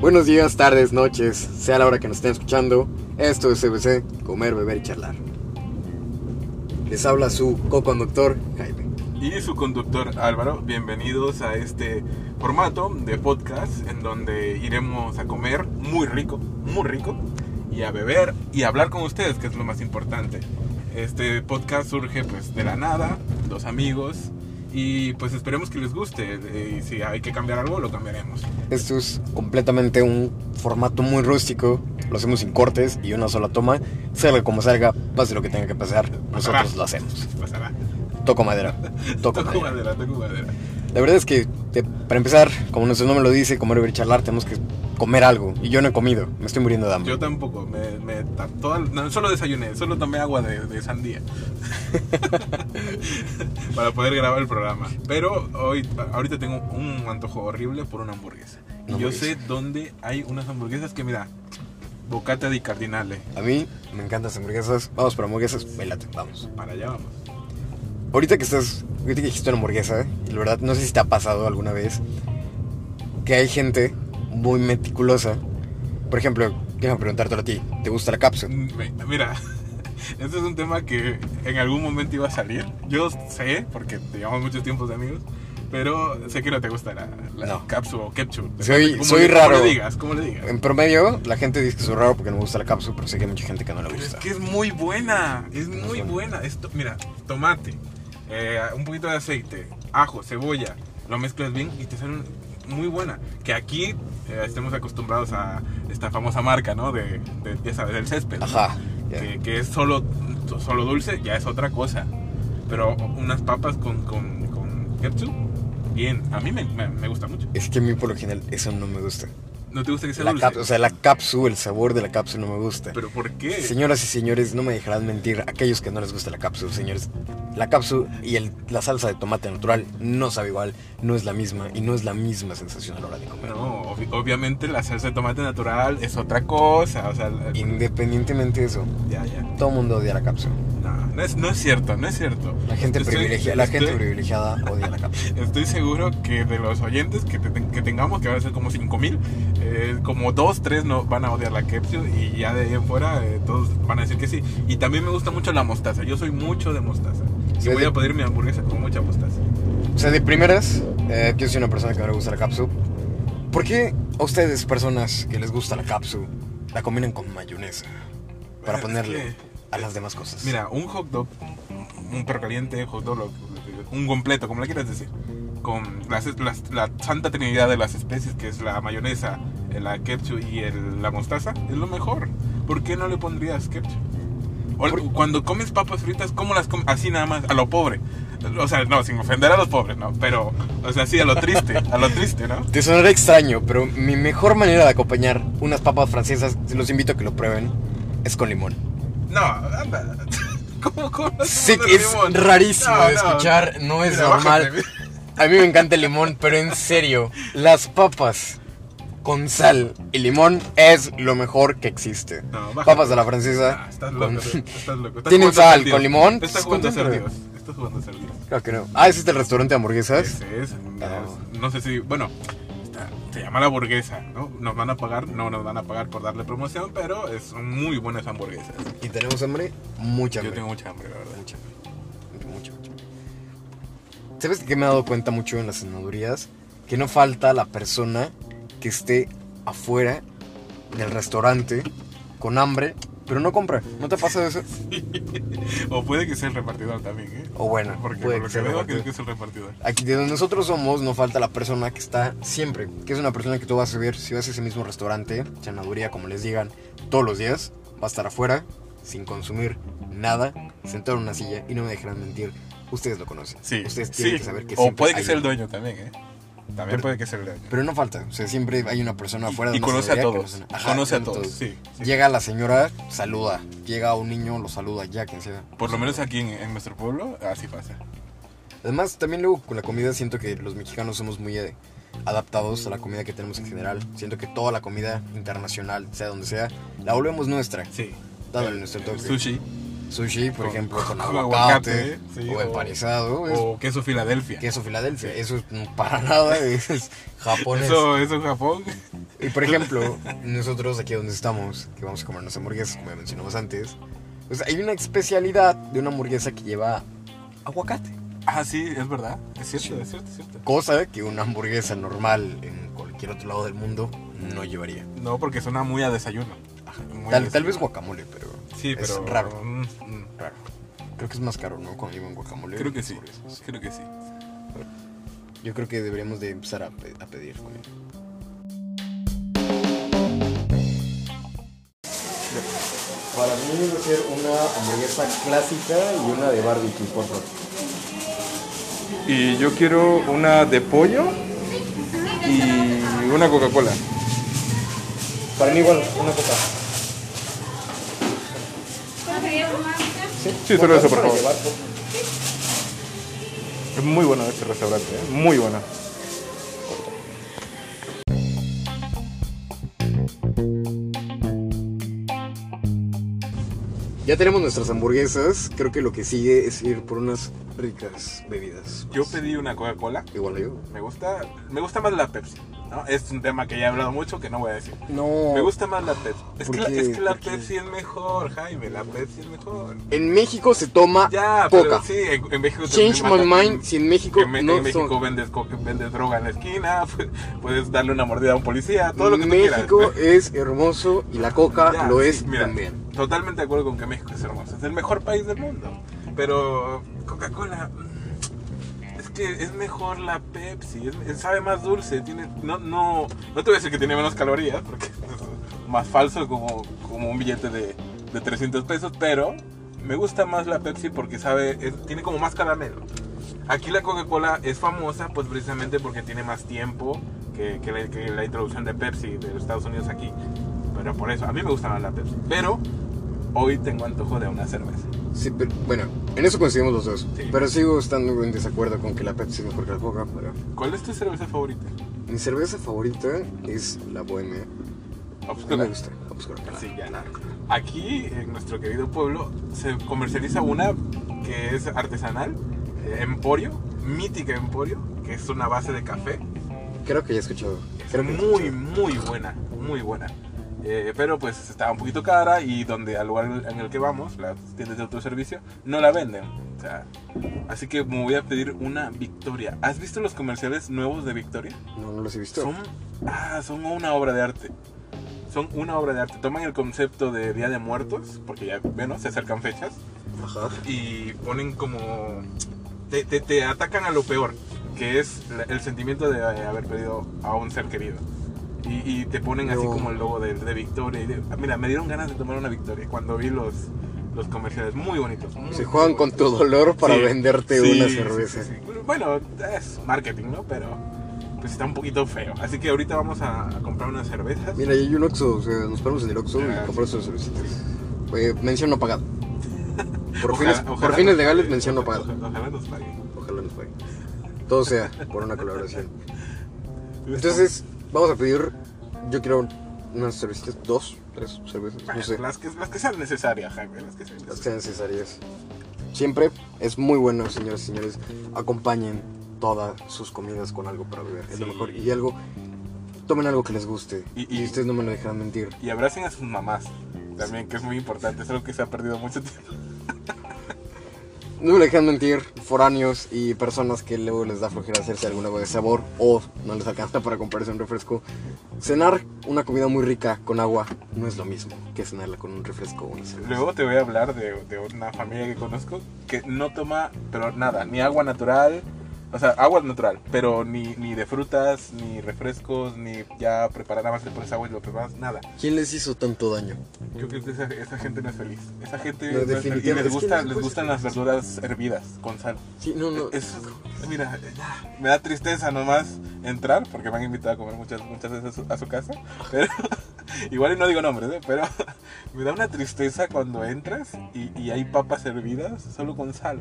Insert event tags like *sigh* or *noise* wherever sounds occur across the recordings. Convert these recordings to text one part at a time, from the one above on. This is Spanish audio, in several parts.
Buenos días, tardes, noches, sea la hora que nos estén escuchando. Esto es CBC, comer, beber y charlar. Les habla su co-conductor, Jaime. Y su conductor Álvaro, bienvenidos a este formato de podcast en donde iremos a comer muy rico, muy rico, y a beber y a hablar con ustedes, que es lo más importante. Este podcast surge pues de la nada, dos amigos, y pues esperemos que les guste. Y si hay que cambiar algo, lo cambiaremos. Esto es completamente un formato muy rústico. Lo hacemos sin cortes y una sola toma. Salga como salga, pase lo que tenga que pasar, nosotros Pasará. lo hacemos. Pasará. Toco madera. *laughs* Toco Toco madera. madera, toco madera. La verdad es que, te- para empezar, como nuestro nombre lo dice, comer, y charlar, tenemos que comer algo. Y yo no he comido, me estoy muriendo de hambre. Yo tampoco, me, me toda- no, solo desayuné, solo tomé agua de, de sandía *laughs* para poder grabar el programa. Pero hoy, ahorita tengo un antojo horrible por una hamburguesa. Y yo sé dónde hay unas hamburguesas que, mira, bocata di cardinale. A mí me encantan las hamburguesas. Vamos por hamburguesas, velate, vamos. Para allá vamos. Ahorita que estás, ahorita que dijiste una hamburguesa, y la verdad no sé si te ha pasado alguna vez, que hay gente muy meticulosa. Por ejemplo, déjame preguntarte a ti, ¿te gusta la cápsula? Me- Mira, *laughs* este es un tema que en algún momento iba a salir. Yo sé, porque te llevamos muchos tiempos de amigos, pero sé que no te gusta la, la No. cápsula o ketchup. Soy- soy le- raro. Como le digas, como le digas. En promedio, la gente dice que soy raro porque no me gusta la cápsula, pero sé que hay mucha gente que no le Pero es gusta. que es muy buena, es muy buena. buena. Esto, mira, tomate, eh, un poquito de aceite, ajo, cebolla, lo mezclas bien y te sale muy buena. Que aquí eh, estemos acostumbrados a esta famosa marca, ¿no? De, de ya sabes, del césped. Ajá. ya. Que, que es solo, solo dulce, ya es otra cosa. Pero unas papas con, con, con ketchup, bien. A mí me, me, me gusta mucho. Es que a mí por lo general eso no me gusta. ¿No te gusta que sea La dulce? o sea, la cápsula, el sabor de la cápsula no me gusta. ¿Pero por qué? Señoras y señores, no me dejarán mentir aquellos que no les gusta la cápsula, señores. La cápsula y el- la salsa de tomate natural no sabe igual, no es la misma y no es la misma sensación a la hora de comer. No, obvi- obviamente la salsa de tomate natural es otra cosa. O sea, la- Independientemente de eso, ya, ya. todo mundo odia la cápsula. No, no es, no es cierto, no es cierto. La gente, Estoy- privilegiada, la gente estoy- privilegiada odia la cápsula. *laughs* Estoy seguro que de los oyentes que, te- que tengamos, que van a ser como 5000, eh, como 2, 3 no, van a odiar la ketchup y ya de ahí en fuera eh, todos van a decir que sí. Y también me gusta mucho la mostaza. Yo soy mucho de mostaza. Sí, Y voy de- a pedir mi hamburguesa con mucha mostaza. O sea, de primeras, eh, yo soy una persona que no le gusta la cápsula. ¿Por qué a ustedes, personas que les gusta la cápsula, la combinan con mayonesa? Para ponerle que- a las demás cosas. Mira, un hot dog, un perro caliente, hot dog, un completo, como le quieras decir, con las- las- la santa trinidad de las especies, que es la mayonesa, la ketchup y el- la mostaza, es lo mejor. ¿Por qué no le pondrías ketchup? O- Cuando comes papas fritas, ¿cómo las comes? Así nada más, a lo pobre. O sea, no, sin ofender a los pobres, no, pero, o sea, sí, a lo triste, a lo triste, ¿no? Te sonará extraño, pero mi mejor manera de acompañar unas papas francesas, los invito a que lo prueben, es con limón. No, anda. *laughs* ¿Cómo, cómo poner que es limón? rarísimo No, de no. escuchar, no es Mira, normal. bájate. A mí me encanta el limón, pero en serio, las papas con sal y limón es lo mejor que existe. No, papas a la francesa. Ah, estás con- loco, estás loco. *laughs* Estás ¿Tienen sal con limón? Estás jugando a ser. Dios. Estás jugando a ser Dios. Claro que no. Ah, ese es el restaurante de hamburguesas. Ese es. No. No sé si. Bueno, está- se llama la hamburguesa, ¿no? Nos van a pagar, no nos van a pagar por darle promoción, pero es son muy buenas hamburguesas. Y tenemos hambre, mucha Yo hambre. tengo mucha hambre, la verdad. Mucha, mucha, mucha. ¿Sabes de qué me he dado cuenta mucho en las cenadurías? Que no falta la persona que esté afuera del restaurante con hambre, pero no compra. ¿No te pasa eso? *laughs* O puede que sea el repartidor también, ¿eh? O bueno, Porque puede por lo que sea que veo que es el repartidor. Aquí de donde nosotros somos no falta la persona que está siempre, que es una persona que tú vas a ver si vas a ese mismo restaurante, cenaduría, como les digan, todos los días, va a estar afuera, sin consumir nada, sentado en una silla y no me dejarán mentir, ustedes lo conocen. Sí. Ustedes tienen sí. que saber que O puede que sea el dueño también, ¿eh? También Pero- puede que sea el. Pero no falta, o sea, siempre hay una persona afuera de Y conoce a todos. no- Ajá, Conoce a conoce todos, sí. sí. Llega la señora, saluda. Llega un niño, lo saluda, ya quien sea. Por lo menos aquí en, en nuestro pueblo, así pasa. Además, también luego con la comida siento que los mexicanos somos muy eh, adaptados a la comida que tenemos en general. Siento que toda la comida internacional, sea donde sea, la volvemos nuestra. Sí. Dándole nuestro toque. Sushi. Sushi, por Con- ejemplo, con, con *laughs* aguacate, aguacate, sí, o o- empanizado, es O queso Filadelfia. queso Filadelfia. Eso mm, para nada *laughs* es japonés. Eso, eso en Japón. Y por ejemplo, nosotros aquí donde estamos, que vamos a comernos hamburguesas, como ya mencionamos antes, pues hay una especialidad de una hamburguesa que lleva aguacate. Ah, sí, es verdad. Es cierto, es cierto, es cierto. Cosa que una hamburguesa normal en cualquier otro lado del mundo no llevaría. No, porque suena muy a desayuno. Muy a Tal, tal vez desayuno. guacamole, pero Sí, es pero. raro, mm, mm. raro. Creo que es más caro, ¿no? Cuando llevan guacamole. Creo que sí. Creo que sí. Yo creo que deberíamos de empezar a, pe- a pedir comida. Para mí debe ser una hamburguesa clásica y una de barbecue, por favor. Y yo quiero una de pollo y una Coca-Cola. Para mí igual, una coca. Sí, solo eso, por favor. Es muy bueno este restaurante, ¿eh? muy bueno. Ya tenemos nuestras hamburguesas. Creo que lo que sigue es ir por unas ricas bebidas. Yo pedí una Coca-Cola. Igual yo. Me gusta, me gusta más la Pepsi. ¿No? Es un tema que ya he hablado mucho que no voy a decir. No. Me gusta más la Pepsi. Es, ¿Por que la, es que la. Pepsi es mejor, Jaime. La Pepsi es mejor. En México se toma Ya, coca. pero sí, en, en México te Change my mind. Si en México En, no en México son- vendes, vendes droga en la esquina, *laughs* pu- puedes darle una mordida a un policía, todo lo que tú quieras. México es hermoso y la coca Ya, lo sí, es mira, también. Totalmente de acuerdo con que México es hermoso. Es el mejor país del mundo. Pero Coca-Cola. Que es mejor la Pepsi. es- sabe más dulce. Tiene, no, no, no te voy a decir que tiene menos calorías, porque *laughs* es más falso como, como un billete de, de 300 pesos. Pero me gusta más la Pepsi porque sabe, es- tiene como más caramelo. Aquí la Coca-Cola es famosa pues precisamente porque tiene más tiempo que, que la, que la introducción de Pepsi de los Estados Unidos aquí. Pero por eso, a mí me gusta más la Pepsi. Pero hoy tengo antojo de una cerveza. Sí, pero, bueno, en eso coincidimos los dos. Sí. Pero sigo estando en desacuerdo con que la Pepsi es mejor que la coca. Pero ¿Cuál es tu cerveza favorita? mi cerveza favorita es la Bohemia. A mí Obscura. me gusta. Obscura. Sí, ya. Aquí, en nuestro querido pueblo, se comercializa una que es artesanal, eh, Emporio, mítica Emporio, que es una base de café. Creo que ya he escuchado. Es muy, escuchado. muy buena, muy buena. Eh, pero pues estaba un poquito cara y donde al lugar en el que vamos, las tiendas de autoservicio, no la venden. O sea, así que me voy a pedir una Victoria. ¿Has visto los comerciales nuevos de Victoria? No, no los he visto. Son, ah, son una obra de arte. Son una obra de arte. Toman el concepto de Día de Muertos, porque ya, bueno, se acercan fechas, Ajá. y ponen como... Te, te- te atacan a lo peor, que es el sentimiento de eh, haber perdido a un ser querido. Y, y te ponen así No. como el logo de, de Victoria. Y de- ah, mira, me dieron ganas de tomar una Victoria cuando vi los, los comerciales. Muy bonitos. muy, Se juegan con tu dolor para Sí, venderte sí, una cerveza. sí, sí. Bueno, es marketing, ¿no? Pero pues está un poquito feo. Así que ahorita vamos a, a comprar unas cervezas. Mira, y hay un Oxxo, o sea, nos paramos en el Oxxo Ah, y compramos unas cervecitas. Eh, mención no pagada. *laughs* Por, Ojalá- fines, ojalá por fines nos legales, mención no pagada. Ojalá nos paguen. Ojalá nos pague. Todo sea por una colaboración. *laughs* Entonces, vamos a pedir. Yo quiero unas cervecitas, dos, tres cervezas, no sé, las, que, las que sean necesarias, Jaime, las que sean las que necesarias. sean necesarias. Siempre es muy bueno, señoras y señores. Acompañen todas sus comidas con algo para beber. Es lo mejor. Y algo. Tomen algo que les guste. Y- Y, y- ustedes no me lo dejarán mentir. Y abracen a sus mamás también, que es muy importante. Es algo que se ha perdido mucho tiempo. *laughs* No me dejan mentir, foráneos y personas que luego les da flojera hacerse alguna de sabor o no les alcanza para comprarse un refresco. Cenar una comida muy rica con agua no es lo mismo que cenarla con un refresco o una cerveza. Luego te voy a hablar de, de una familia que conozco que no toma, pero nada, ni agua natural. O sea, agua natural, pero ni, ni de frutas, ni refrescos, ni ya preparar nada más le pones agua y lo preparas, nada. ¿Quién les hizo tanto daño? Yo creo que esa, esa gente no es feliz. Esa gente No, no es feliz. y les, gusta, les gustan las verduras hervidas con sal. Sí, no, no. Es, mira, me da tristeza nomás entrar, porque me han invitado a comer muchas, muchas veces a su, a su casa. Pero, *laughs* igual y no digo nombres, ¿eh? pero *laughs* me da una tristeza cuando entras y, y hay papas hervidas solo con sal.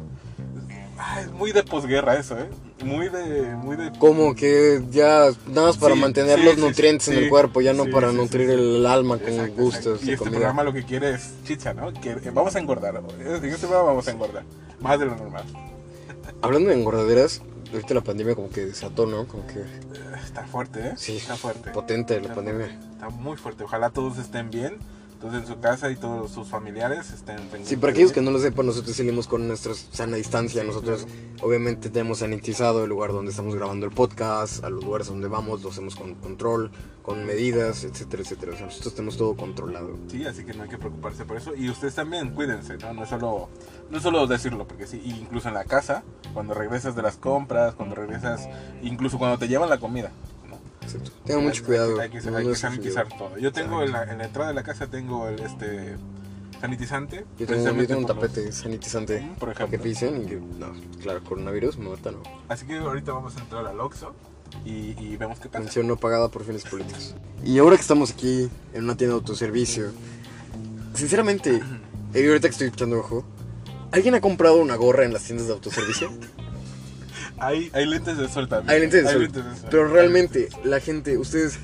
Ah, es muy de posguerra eso, ¿eh? Muy de. Muy de Como que ya nada más para Sí, mantener sí, los sí, nutrientes en el cuerpo, ya no para nutrir el alma con Exacto, gustos exacto. Y este comida. programa lo que quiere es chicha, ¿no? Que eh, vamos a engordar. En este programa vamos a engordar. Más de lo normal. Hablando de engordaderas, ahorita la pandemia como que desató, ¿no? Como que Eh, Está fuerte, ¿eh? Sí, está fuerte. potente la Está pandemia. fuerte, Está muy fuerte. Ojalá todos estén bien. Todos en su casa y todos sus familiares estén Sí, para aquellos que no lo sepan, nosotros salimos con nuestra sana distancia. Sí, nosotros, obviamente, tenemos sanitizado el lugar donde estamos grabando el podcast, a los lugares donde vamos, lo hacemos con control, con medidas, etcétera, etcétera. O sea, nosotros tenemos todo controlado. Sí, así que no hay que preocuparse por eso. Y ustedes también, cuídense, ¿no? No solo, no es solo decirlo, porque sí, incluso en la casa, cuando regresas de las compras, cuando regresas, incluso cuando te llevan la comida, Exacto. Tengan Hay- mucho cuidado. Hay, que, no hay que es sanitizar todo. Yo tengo en la, en la entrada de la casa, tengo el este sanitizante. Yo tengo, yo tengo un los- tapete sanitizante. Mm, por Para que ejemplo. pisen y que, no, claro, coronavirus, muerta no. Así que ahorita vamos a entrar al Oxxo y, y vemos qué pasa. Mención no pagada por fines políticos. Y ahora que estamos aquí en una tienda de autoservicio, sinceramente, *clears throat* ahorita que estoy echando ojo, ¿alguien ha comprado una gorra en las tiendas de autoservicio? *laughs* Hay, hay lentes de sol también. Hay lentes de sol. lentes de sol. Pero realmente, la gente, ustedes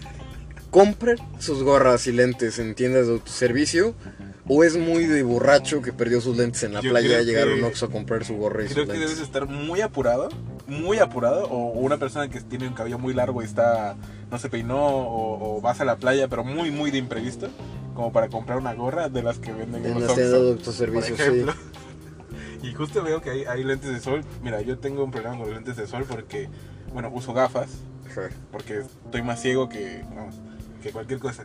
compran sus gorras y lentes en tiendas de autoservicio. ¿O es muy de borracho que perdió sus lentes en la Yo playa y llegar a un que- Oxxo a comprar su gorra y Creo sus que lentes? debes estar muy apurado, muy apurado, o una persona que tiene un cabello muy largo y está, no se peinó, o, o vas a la playa, pero muy, muy de imprevisto, como para comprar una gorra de las que venden en En los las tiendas de autoservicio, sí. Y justo veo que hay, hay lentes de sol. Mira, yo tengo un problema con los lentes de sol porque, bueno, uso gafas, Ajá. porque estoy más ciego que, vamos, que cualquier cosa.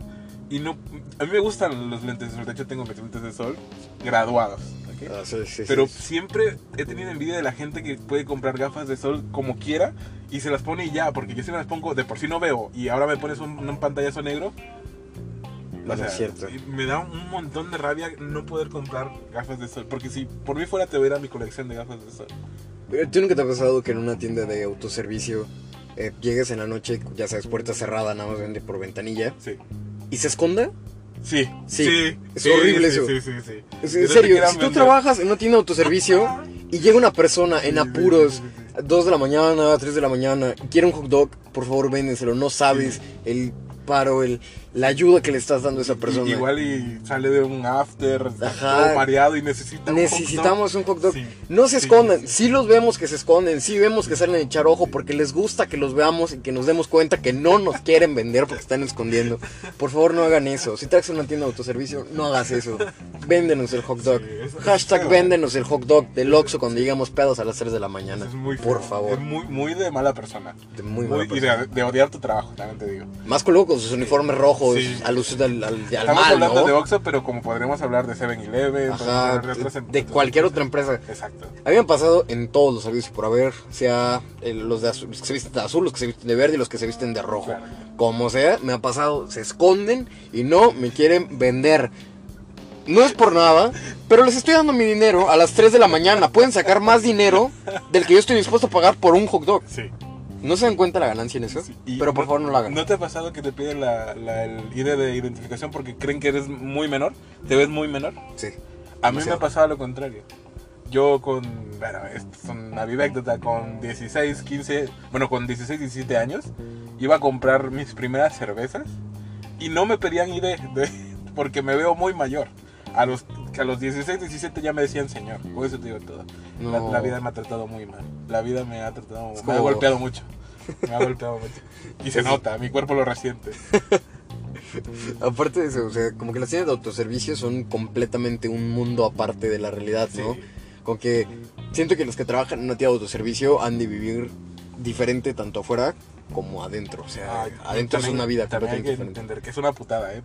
Y no, a mí me gustan los lentes de sol, de hecho tengo mis lentes de sol graduados. ¿ok? Ah, sí, sí, sí. Pero siempre he tenido envidia de la gente que puede comprar gafas de sol como quiera y se las pone y ya, porque yo si me las pongo, de por sí no veo y ahora me pones un, un pantallazo negro. No, no es cierto. Me da un montón de rabia no poder comprar gafas de sol, porque si por mí fuera te hubiera mi colección de gafas de sol. Eh, ¿Tú nunca te ha pasado que en una tienda de autoservicio eh, llegues en la noche, ya sabes, puerta cerrada, nada más vende por ventanilla, Sí. y se esconda? Sí, Sí, es sí, horrible sí, eso. Sí, sí, sí. Es- En serio, si tú vender. trabajas en una tienda de autoservicio y llega una persona en apuros, sí, sí, sí. 2 de la mañana, 3 de la mañana, y quiere un hot dog, por favor véndenselo, no sabes el paro, el, la ayuda que le estás dando a esa persona. Y- Igual y sale de un after, Ajá. todo mareado y necesita. Necesitamos un hot dog. Sí. No se Sí, escondan. sí, Sí, los vemos que se esconden. Sí vemos que salen a echar ojo porque les gusta que los veamos y que nos demos cuenta que no nos quieren vender porque están escondiendo. Por favor, no hagan eso. Si traes una tienda de autoservicio, no hagas eso. Véndenos el hot dog. Sí, Hashtag véndenos el hot dog del Oxxo cuando llegamos pedos a las 3 de la mañana. Es muy Por feo. favor. Es muy, muy de mala persona. De muy mala y persona. de, de odiar tu trabajo, también te digo. Más con luego con sus uniformes rojos, Sí. alusión al, al, al Estamos mal, hablando ¿no? de Oxxo, pero como podremos hablar de 7-Eleven, podemos Ajá, hablar de, cualquier otra empresa. Exacto. A mí me ha pasado en todos los servicios por haber, sea los, de azul, los que se visten de azul, los que se visten de verde y los que se visten de rojo. Claro. Como sea, me ha pasado, se esconden y no me quieren vender. No es por nada, pero les estoy dando mi dinero a las 3 de la mañana. Pueden sacar más dinero del que yo estoy dispuesto a pagar por un hot dog. Sí. ¿No se dan cuenta la ganancia en eso? sí. Pero por favor no lo hagan. ¿No te ha pasado que te piden la, la- el ID de identificación porque creen que eres muy menor? ¿Te ves muy menor? Sí. A mí me ha pasado lo contrario. Yo con, bueno, esto es una anécdota, con 16, 15, bueno, con 16, 17 años, iba a comprar mis primeras cervezas y no me pedían ID de- *laughs* porque me veo muy mayor. A los, a los 16, 17 ya me decían señor, por eso te digo todo. La, No. la vida me ha tratado muy mal. La vida me ha tratado, Es me ha golpeado mucho. Me ha golpeado mucho. Y se nota, mi cuerpo lo resiente. *laughs* Aparte de eso, o sea, como que las tiendas de autoservicio son completamente un mundo aparte de la realidad, ¿no? Sí. Como que siento que los que trabajan en una tienda de autoservicio han de vivir diferente tanto afuera como adentro. O sea, Ay, adentro es una vida también hay que diferente. entender que es una putada, ¿eh?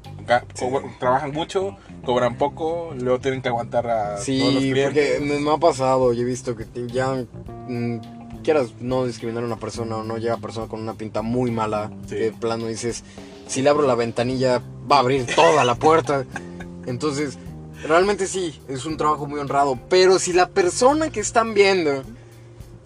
Sí. Trabajan mucho, cobran poco, luego tienen que aguantar a todos los Sí, clientes. porque me, me ha pasado, yo he visto que ya mm, quieras no discriminar a una persona o no llega persona con una pinta muy mala, Sí. que de plano dices, si le abro la ventanilla va a abrir toda la puerta. Entonces, realmente sí, es un trabajo muy honrado, pero si la persona que están viendo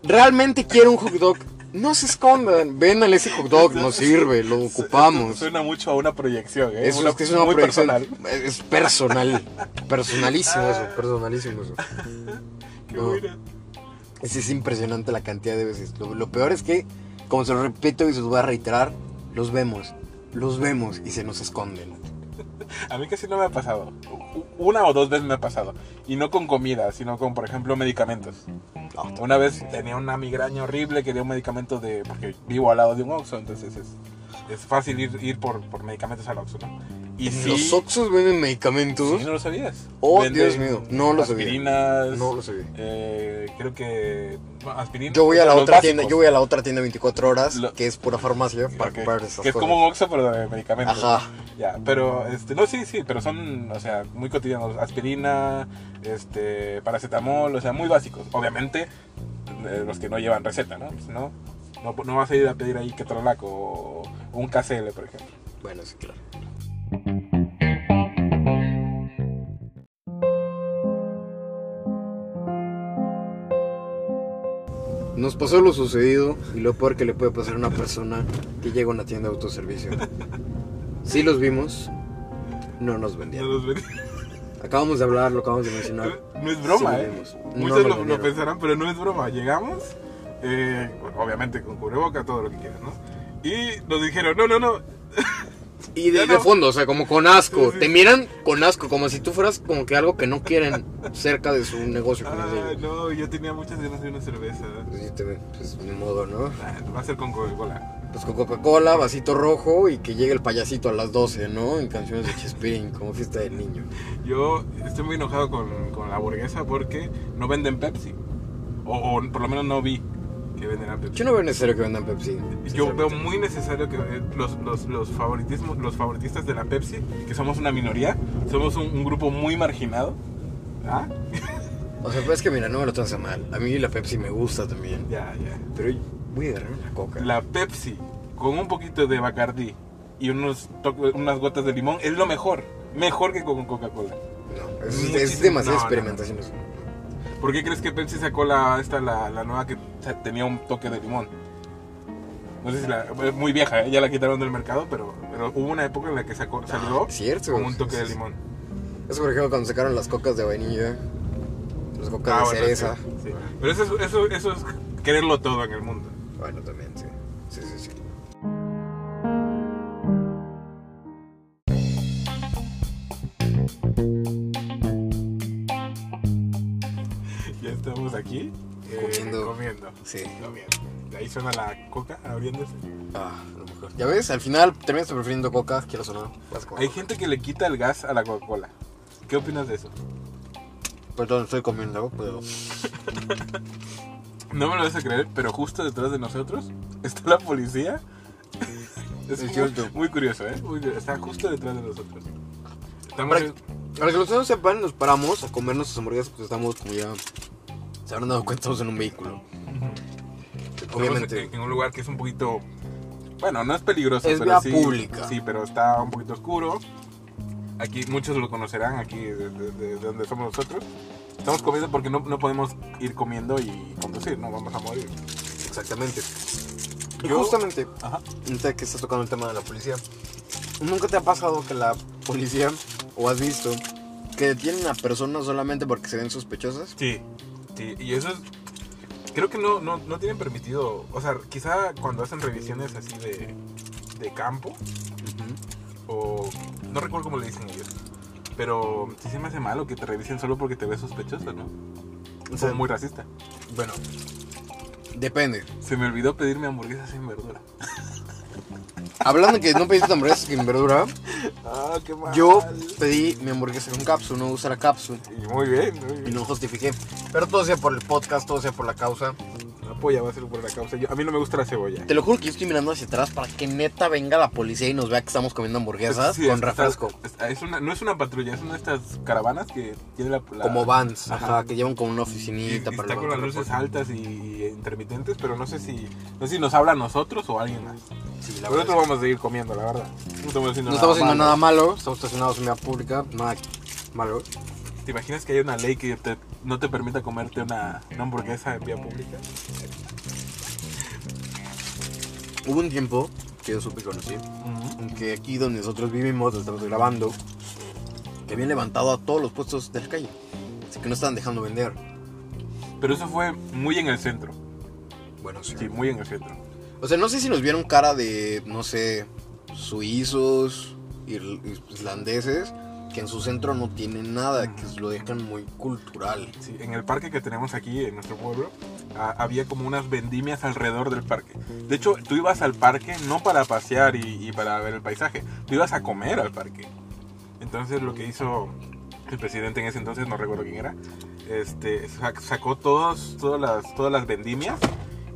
realmente quiere un hot dog, no se escondan, véndanle ese hot dog, no sirve, lo ocupamos. Suena mucho a una proyección, ¿eh? Eso Una- es que es una proyección- personal. Es personal. Personalísimo eso, personalísimo eso. *laughs* Qué No. buena. Es, es impresionante la cantidad de veces. Lo, lo peor es que, como se lo repito y se los voy a reiterar, los vemos, los vemos y se nos esconden. *laughs* A mí casi no me ha pasado. Una o dos veces me ha pasado. Y no con comida, sino con, por ejemplo, medicamentos. Una vez tenía una migraña horrible, quería un medicamento de... Porque vivo al lado de un Oxxo, entonces es, es fácil ir, ir por, por medicamentos al Oxxo, ¿no? Y sí, ¿Los Oxxos venden medicamentos? sí, no lo sabías. Oh, Venden Dios mío, no lo sabía. aspirinas, No lo sabía. eh, creo que... bueno, aspirinas. Yo voy a la los otra básicos. tienda, yo voy a la otra tienda 24 horas, Lo- que es pura farmacia, para Ok, comprar esas Que es cosas. como un Oxxo, pero de medicamentos. Ajá. Ya, pero, este, no, sí, sí, pero son, o sea, muy cotidianos. Aspirina, este, paracetamol, o sea, muy básicos. Obviamente, eh, los que no llevan receta, ¿no? Pues, no, no, no vas a ir a pedir ahí ketorolaco o un KCL, por ejemplo. Bueno, sí, claro. Nos pasó lo sucedido y lo peor que le puede pasar a una persona que llega a una tienda de autoservicio. Sí los vimos, no nos No, vendieron. los ven- Acabamos de hablar, lo acabamos de mencionar. no es broma, Sí, ¿eh? No Muchos nos lo, pensarán, pero no es broma. Llegamos, eh, obviamente con cubreboca, todo lo que quieras, ¿no? Y nos dijeron, no, no, no, Y de, *laughs* fondo, o sea, como con asco. Sí. Te miran con asco, como si tú fueras como que algo que no quieren cerca de su negocio. Ah, no, yo tenía muchas ganas de una cerveza. Pues, sí, te- pues, ni modo, ¿no? Ah, va a ser con Coca-Cola. Pues con Coca-Cola, vasito rojo y que llegue el payasito a las 12, ¿no? En canciones de Chespirito, como fiesta del niño. Yo estoy muy enojado con, con la hamburguesa porque no venden Pepsi. O, o por lo menos no vi que venderán Pepsi. Yo no veo necesario que vendan Pepsi. Yo veo muy necesario que eh, los, los, los, favoritismos, los favoritistas de la Pepsi, que somos una minoría, somos un, un grupo muy marginado. ¿Ah? O sea, pues es que mira, no me lo a mal. A mí la Pepsi me gusta también. Ya, ya. Pero voy a agarrar una coca. La Pepsi con un poquito de Bacardi y unos unas gotas de limón es lo mejor. Mejor que con Coca-Cola. No, es, es demasiada no, no, no. ¿Por qué crees que Pepsi sacó la, esta, la, la nueva que tenía un toque de limón? No sé si la. Es muy vieja, ¿eh? ya la quitaron del mercado, pero, pero hubo una época en la que sacó, salió Ah, con un toque de limón. Eso, por ejemplo, cuando sacaron las cocas de vainilla, las cocas Ah, de bueno, cereza. sí, sí. Pero eso, es- eso, eso es quererlo todo en el mundo. Bueno, también, Sí. Ahí suena la coca abriéndose. Ah, lo mejor. Ya ves, al final terminaste prefiriendo coca, quiero sonar. Hay gente que le quita el gas a la Coca-Cola. ¿Qué opinas de eso? Perdón, estoy comiendo, pero. *laughs* No me lo vas a creer, pero justo detrás de nosotros está la policía. Es, Es muy, cierto. muy curioso, ¿eh? Muy curioso. Está justo detrás de nosotros. Estamos Para, en- para que los no sepan, nos paramos a comer nuestras hamburguesas porque estamos, como ya se habrán dado cuenta, estamos en un vehículo. Obviamente. en, en un lugar que es un poquito. Bueno, no es peligroso, Es pero vía sí. pública. Sí, pero está un poquito oscuro. Aquí muchos lo conocerán, aquí de, de- de donde somos nosotros. Estamos comiendo porque no, no podemos ir comiendo y conducir, no vamos a morir. Exactamente. Y Yo- justamente, Ajá. ahorita que estás tocando el tema de la policía, ¿nunca te ha pasado que la policía, o has visto, que detienen a personas solamente porque se ven sospechosas? Sí, sí, y eso es... Creo que no, no, no tienen permitido, o sea, quizá cuando hacen revisiones así de, de campo, o no recuerdo cómo le dicen ellos, pero sí se me hace malo que te revisen solo porque te ves sospechoso, ¿no? O sea, muy racista. Bueno, depende. Se me olvidó pedirme hamburguesas sin verdura. *laughs* Hablando que no pediste hamburguesas sin verdura, Ah, qué mal. yo pedí mi hamburguesa con cápsula, no usa la cápsula. Y muy bien, muy Y bien. no justifiqué. Pero todo sea por el podcast, todo sea por la causa. Apoya, va a ser por la causa. Yo- a mí no me gusta la cebolla. Te lo juro que yo estoy mirando hacia atrás para que neta venga la policía y nos vea que estamos comiendo hamburguesas Sí, con es- refresco. está- es una, no es una patrulla, es una de estas caravanas que tiene la... la- Como vans, Ajá. ajá, que llevan como una oficinita y para está con las luces altas y, intermitentes, pero no sé si no sé si nos habla a nosotros o a alguien más. Sí, la Nosotros verdad. vamos a seguir comiendo, la verdad. No estamos haciendo, No estamos haciendo malo. nada malo, estamos estacionados en vía pública, nada malo. ¿Te imaginas que hay una ley que te- no te permita comerte una, una hamburguesa en vía pública? Hubo un tiempo que yo supe y conocí, en que aquí donde nosotros vivimos, donde estamos grabando, que habían levantado a todos los puestos de la calle. Así que no estaban dejando vender. Pero eso fue muy en el centro. Bueno, sí. Sí, muy en el centro. O sea, no sé si nos vieron cara de, no sé, suizos, ir- islandeses, que en su centro no tienen nada, que lo dejan muy cultural. Sí, en el parque que tenemos aquí en nuestro pueblo a- había como unas vendimias alrededor del parque. De hecho, tú ibas al parque no para pasear y, y para ver el paisaje, tú ibas a comer al parque. Entonces lo que hizo el presidente en ese entonces, no recuerdo quién era, este, sac- sacó todos, todas, las, todas las vendimias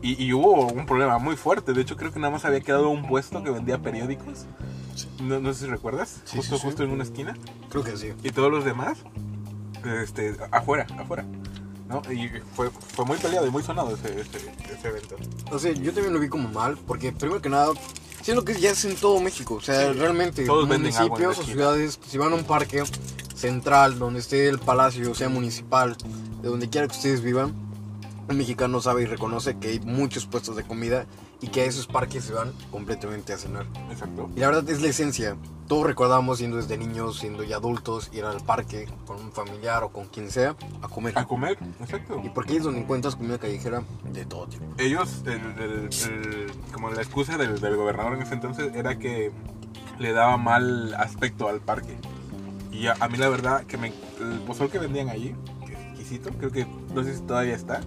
y, y hubo un problema muy fuerte. De hecho, creo que nada más había quedado un puesto que vendía periódicos. No, no sé si recuerdas, Sí, justo, sí, sí. justo en una esquina Creo que sí. y todos los demás este, afuera, afuera. ¿no? Y fue, fue muy peleado y muy sonado ese, ese, ese evento. O sea, yo también lo vi como mal, porque primero que nada, siento que ya es en todo México. O sea, Sí. realmente, Todos municipios o ciudades, si van a un parque central donde esté el palacio, sea municipal, de donde quiera que ustedes vivan, el mexicano sabe y reconoce que hay muchos puestos de comida y que a esos parques se van completamente a cenar. Exacto. Y la verdad es la esencia. Todos recordamos siendo desde niños, siendo ya adultos, ir al parque con un familiar o con quien sea a comer. A comer, exacto. Y porque ahí es donde encuentras comida callejera de todo tipo. Ellos, el- el- el- como la excusa del, del gobernador en ese entonces era que le daba mal aspecto al parque. Y a, a mí la verdad que me, el pozol que vendían allí, que es exquisito, creo que no sé si todavía está,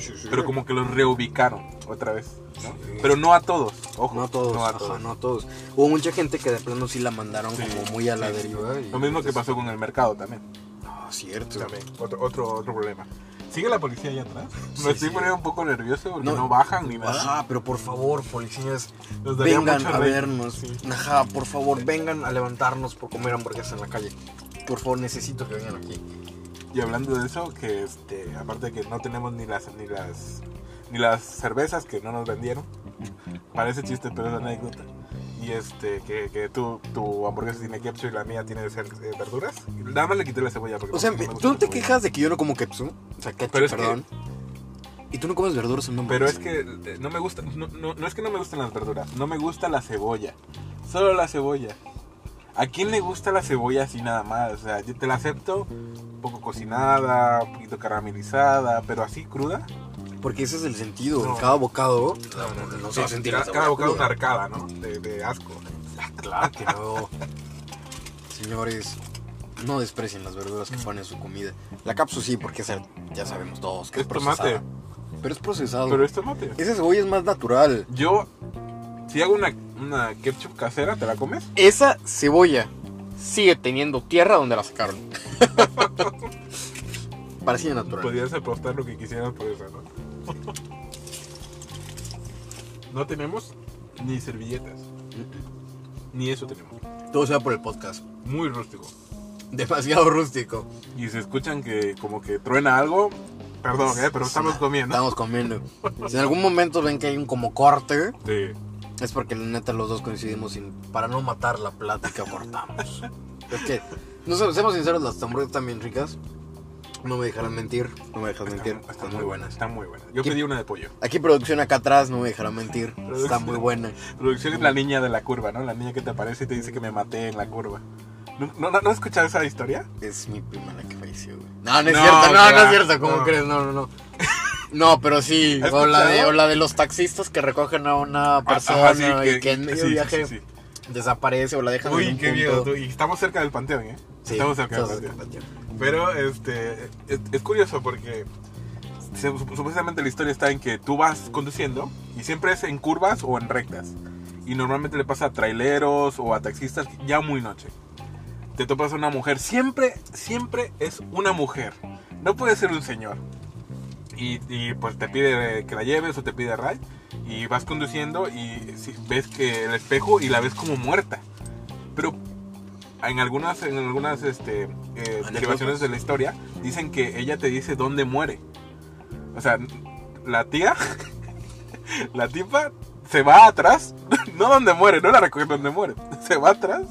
Sí, sí, sí. pero como que los reubicaron otra vez. ¿no? Pero no a todos, ojo. No a todos, No a ajá, todos. no a todos. Hubo mucha gente que de plano sí la mandaron como muy a la deriva. y- Lo mismo que pasó con el mercado también. Ah, cierto. También, otro, otro, otro problema. ¿Sigue la policía allá atrás? Sí, Me estoy sí. poniendo un poco nervioso porque no, No. bajan ni nada. Ajá, pero por favor, policías, Nos vengan a vernos. Sí. Ajá, por favor, vengan a levantarnos por comer hamburguesas en la calle. Por favor, necesito que vengan aquí. Y hablando de eso, que este, aparte de que no tenemos ni las ni las ni las cervezas que no nos vendieron. Parece chiste, pero es anécdota. Y este, que, que tú, tu hamburguesa tiene ketchup y la mía tiene eh, verduras. Nada más le quité la cebolla porque O sea, no gusta tú la te quejas de que yo no como ketchup. O sea, ketchup, Pero es que- perdón. Y tú no comes verduras en un Pero es que eh, no me gusta, no, no, no es que no me gusten las verduras, no me gusta la cebolla. Solo la cebolla. ¿A quién le gusta la cebolla así nada más? O sea, yo te la acepto un poco cocinada, un poquito caramelizada, pero así cruda. Porque ese es el sentido. No. Cada bocado. No, no se va a sentir cada, bocado cruda. una arcada, ¿no? De, de asco. Claro que no. *laughs* Señores, no desprecien las verduras que ponen en su comida. La capsu sí, porque esa ya sabemos todos que es, Es tomate. Pero es procesado. Pero es tomate. Esa cebolla es más natural. Yo, si hago una, una ketchup casera, ¿te la comes? Esa cebolla sigue teniendo tierra donde la sacaron. *laughs* Parecía natural. Podrías apostar lo que quisieras por eso, ¿no? no tenemos ni servilletas. Ni eso tenemos. Todo sea por el podcast. Muy rústico. Demasiado rústico. Y si escuchan que como que truena algo, perdón, ¿eh? pero estamos comiendo. Estamos comiendo. Si en algún momento ven que hay un como corte, Sí. Es porque la neta los dos coincidimos y para no matar la plática cortamos. Es que, no sé, seamos sinceros, las hamburguesas están bien ricas. No me dejarán mentir, no me dejarán mentir. Están, Están muy buenas. Están muy buenas. Yo ¿Qué- pedí una de pollo. Aquí producción acá atrás, no me dejarán mentir. *laughs* Está muy buena. Producción es la niña de la curva, ¿no? La niña que te aparece y te dice que me maté en la curva. ¿No, no, no has escuchado esa historia? Es mi prima la que falleció, güey. No, no es No, cierto, no, no es cierto, ¿cómo no. crees? No, no, no. *laughs* No, pero sí, ¿Has o la, de, escuchado? o la de los taxistas que recogen a una Ah, persona ajá, sí, y que en medio sí, viaje sí, desaparece o la dejan en Uy, un qué punto. miedo. Y estamos cerca del panteón, ¿eh? Sí, estamos cerca del panteón. Pero este es, es curioso porque se- sup- supuestamente la historia está en que tú vas conduciendo y siempre es en curvas o en rectas. Y normalmente le pasa a traileros o a taxistas ya muy noche. Te topas a una mujer, siempre, siempre es una mujer. No puede ser un señor. Y, y, pues te pide que la lleves o te pide ride. Y vas conduciendo y ves que el espejo y la ves como muerta. Pero en algunas, en algunas este, eh, derivaciones de la historia dicen que ella te dice dónde muere. O sea, la tía, *laughs* la tipa se va atrás, *laughs* no donde muere, no la recoge donde muere, se va atrás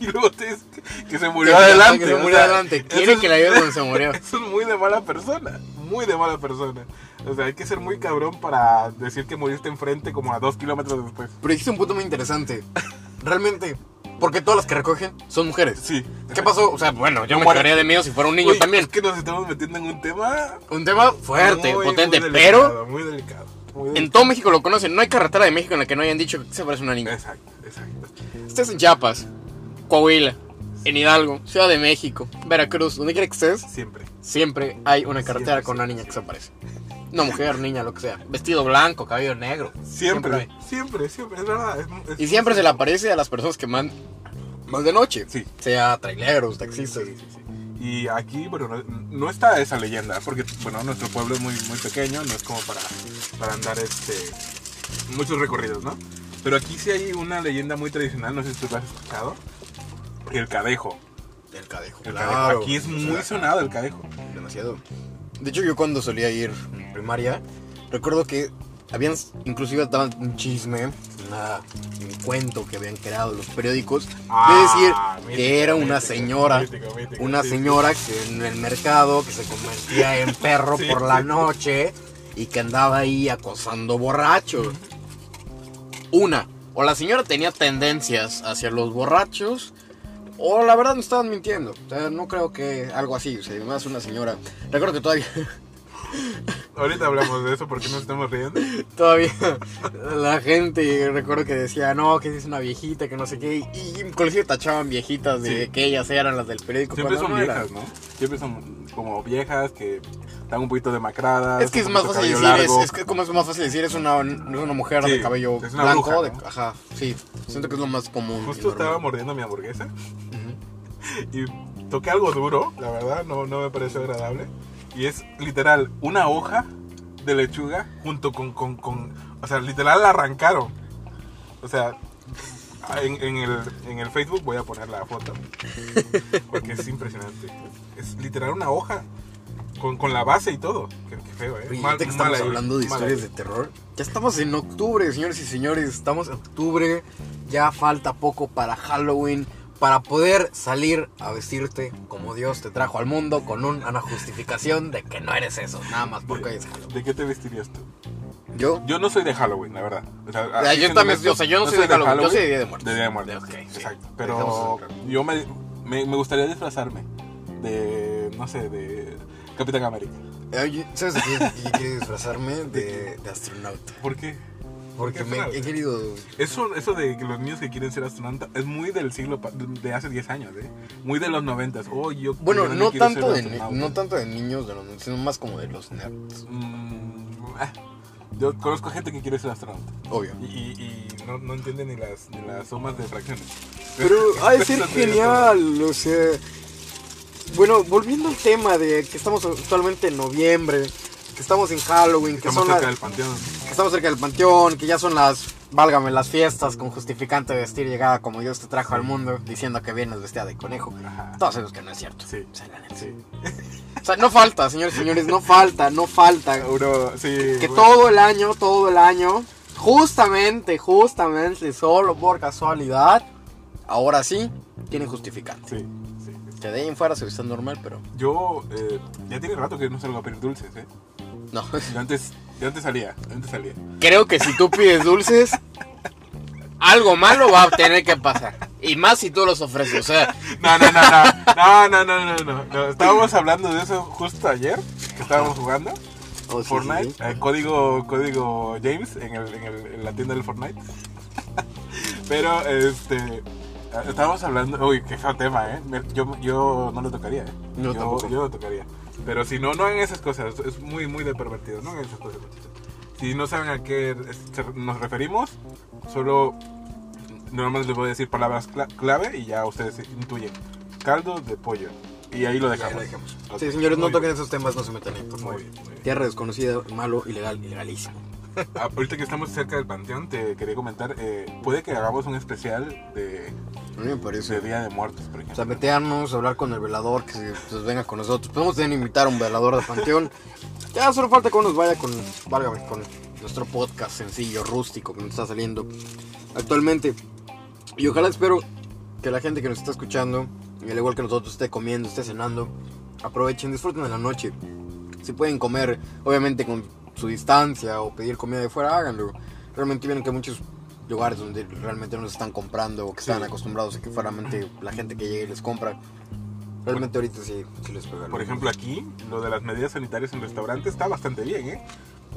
y luego te dice que, que se murió adelante. que se o murió sea, adelante. Quiere es- que la lleve donde se *laughs* murió. Eso es muy de mala persona, muy de mala persona. O sea, hay que ser muy cabrón para decir que moriste enfrente como a dos kilómetros después. Pero dijiste un punto muy interesante. Realmente, Porque todas las que recogen son mujeres. Sí. ¿Qué pasó? O sea, bueno, yo me quedaría de miedo si fuera un niño Uy, también. Es que nos estamos metiendo en un tema Un tema fuerte, muy, potente, muy pero delicado, muy delicado. muy en delicado. todo México lo conocen. No hay carretera de México en la que no hayan dicho que se parece a una niña. Exacto, exacto. Estés en Chiapas, Coahuila, en Hidalgo, Ciudad de México, Veracruz, donde quiera que estés, Siempre. Siempre hay una carretera con una niña que se parece. Una mujer, niña, lo que sea. Vestido blanco, cabello negro. Siempre, hay. siempre, siempre, es verdad. es- es- Y siempre se le aparece a las personas que van más de noche. Sí. Sea traileros, taxistas. Sí, sí, sí. Y aquí, bueno, no, no está esa leyenda, porque, bueno, nuestro pueblo es muy, muy pequeño, no es como para, para andar este, muchos recorridos, ¿no? Pero aquí sí hay una leyenda muy tradicional, no sé si tú lo has escuchado, el cadejo. El cadejo. El claro. cadejo. Aquí es O muy sea, sonado el cadejo. Demasiado. De hecho, yo cuando solía ir en primaria, recuerdo que habían, inclusive daban un chisme, una- un cuento que habían creado los periódicos, Ah, de decir mítico, que era una mítico, señora, mítico, mítico, una sí, sí. señora que en el mercado, que se convertía en perro *laughs* Sí, por la sí. noche y que andaba ahí acosando borrachos. Una, o la señora tenía tendencias hacia los borrachos, o la verdad me estaban mintiendo. O sea, no creo que algo así, o sea, una señora. Recuerdo que todavía, *laughs* Ahorita hablamos de eso porque nos estamos riendo. todavía la gente, recuerdo que decía, no, que es una viejita, que no sé qué, y inclusive tachaban viejitas de Sí. que ellas eran las del periódico. Siempre son no viejas, ¿no? Siempre son como viejas que están un poquito demacradas. Es que es más fácil decir, es, es que como es más fácil decir, es una, es una mujer Sí, de cabello blanco, bruja, de- ¿no? ajá, sí, siento que es lo más común. Justo estaba mordiendo mi hamburguesa. *laughs* y toqué algo duro, la verdad, no, no me pareció agradable. Y es literal una hoja de lechuga junto con, con, con- o sea, literal la arrancaron. O sea, en, en el, en el Facebook voy a poner la foto porque es impresionante. Es literal una hoja con, con la base y todo. Qué, qué feo, ¿eh? Mal- que estamos ahí, hablando de historias de terror, ya estamos en octubre, señores y señores, estamos en octubre, ya falta poco para Halloween, para poder salir a vestirte como Dios te trajo al mundo con un- una justificación de que no eres eso, nada más porque es Halloween. ¿De qué te vestirías tú? Yo, Yo no soy de Halloween, la verdad. O sea, Ah, yo también, honesto, o sea, yo no soy de Halloween, yo soy de Día de Muertos. De Día de Muertos. Ok, sí. Exacto. Pero yo me, me, me gustaría disfrazarme de, no sé, de Capitán América. ¿sabes de qué, quiero disfrazarme? De, de astronauta. ¿Por qué? Porque ¿Por qué me he querido... Eso, eso de que los niños que quieren ser astronauta es muy del siglo, de hace 10 años, ¿eh? Muy de los 90. Oh, yo Bueno, no tanto, de, no tanto de niños, de los, sino más como de los nerds, Mm, ah, yo conozco gente que quiere ser astronauta. obvio. Y, y- y no, no entiende ni las, ni las sumas de fracciones. Pero *laughs* ha de ser genial, o sea. Bueno, volviendo al tema de que estamos actualmente en noviembre, que estamos en Halloween, que, Estamos son cerca la- del panteón. que estamos cerca del panteón, que ya son las, válgame, las fiestas con justificante de vestir llegada como Dios te trajo al mundo, diciendo que vienes vestida de conejo. Ajá. Todos sabemos que no es cierto. Sí. O sea, la neta. Sí. O sea, no falta, señores y señores, no falta, no falta. Uno, sí. Que bueno, todo el año, todo el año, justamente, justamente, solo por casualidad, ahora sí, tienen justificante. Sí, sí. Que de ahí en fuera se visten normal, pero Yo, eh, ya tiene rato que no salgo a pedir dulces, ¿eh? No. Yo antes, yo antes salía, antes salía. Creo que si tú pides dulces, algo malo va a tener que pasar. Y más si tú los ofreces. O sea, No, no, no, no, no, no, no, no, no, no. Estábamos hablando de eso justo ayer, que estábamos jugando. oh, sí, Fortnite, sí, sí. eh, código, código James en, el, en, el- en la tienda del Fortnite. *laughs* Pero, este, eh, estábamos hablando, uy, qué feo tema, ¿eh? Yo, yo no lo tocaría, ¿eh? Yo, tampoco. yo lo tocaría. Pero si no, no hagan esas cosas, es muy, muy de pervertido, no hagan esas cosas, muchachos. Si no saben a qué nos referimos, solo normalmente les voy a decir palabras cla- clave y ya ustedes intuyen. Caldo de pollo. Y ahí lo dejamos. lo dejamos. Ok, Sí, señores, no muy toquen bien. esos temas, no se metan en, por Muy favor. bien, muy bien. Tierra desconocida, malo, ilegal, ilegalísimo. Ah, *laughs* Ahorita que estamos cerca del panteón, te quería comentar, eh, puede que hagamos un especial de, A mí me parece. de Día de Muertos, por O ejemplo. sea, meternos, hablar con el velador, que se pues, venga con nosotros. Podemos también invitar a un velador de panteón. *laughs* Ya solo falta que uno nos vaya con, válgame, con nuestro podcast sencillo, rústico, que nos está saliendo actualmente. Y ojalá espero que la gente que nos está escuchando, y al igual que nosotros, esté comiendo, esté cenando, aprovechen, disfruten de la noche. Si pueden comer, obviamente con su distancia o pedir comida de fuera, háganlo. Realmente vieron que muchos lugares donde realmente no se están comprando o que están Sí. acostumbrados a que solamente la gente que llega y les compra. Realmente ahorita sí, sí les pega. Por ejemplo, aquí, lo de las medidas sanitarias en restaurantes está bastante bien, ¿eh?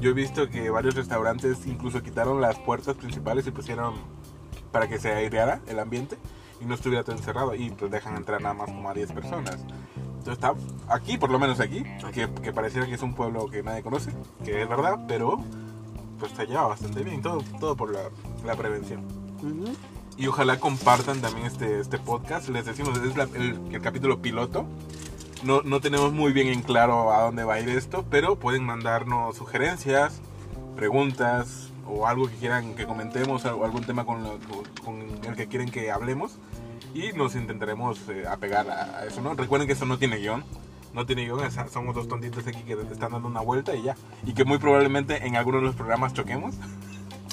Yo he visto que varios restaurantes incluso quitaron las puertas principales y pusieron para que se aireara el ambiente y no estuviera todo encerrado y pues dejan entrar nada más como a 10 personas. Entonces está aquí, por lo menos aquí, que, que pareciera que es un pueblo que nadie conoce, que es verdad, pero pues está ya bastante bien, todo, todo por la, la prevención. Y ojalá compartan también este, este podcast. Les decimos, es la- el, el capítulo piloto. No, no tenemos muy bien en claro a dónde va a ir esto, pero pueden mandarnos sugerencias, preguntas o algo que quieran que comentemos o algún tema con, con el que quieren que hablemos y nos intentaremos eh, apegar a, eso, ¿no? Recuerden que eso no tiene guion, no tiene guion, somos dos tontitos aquí que te están dando una vuelta y ya. Y que muy probablemente en algunos de los programas choquemos.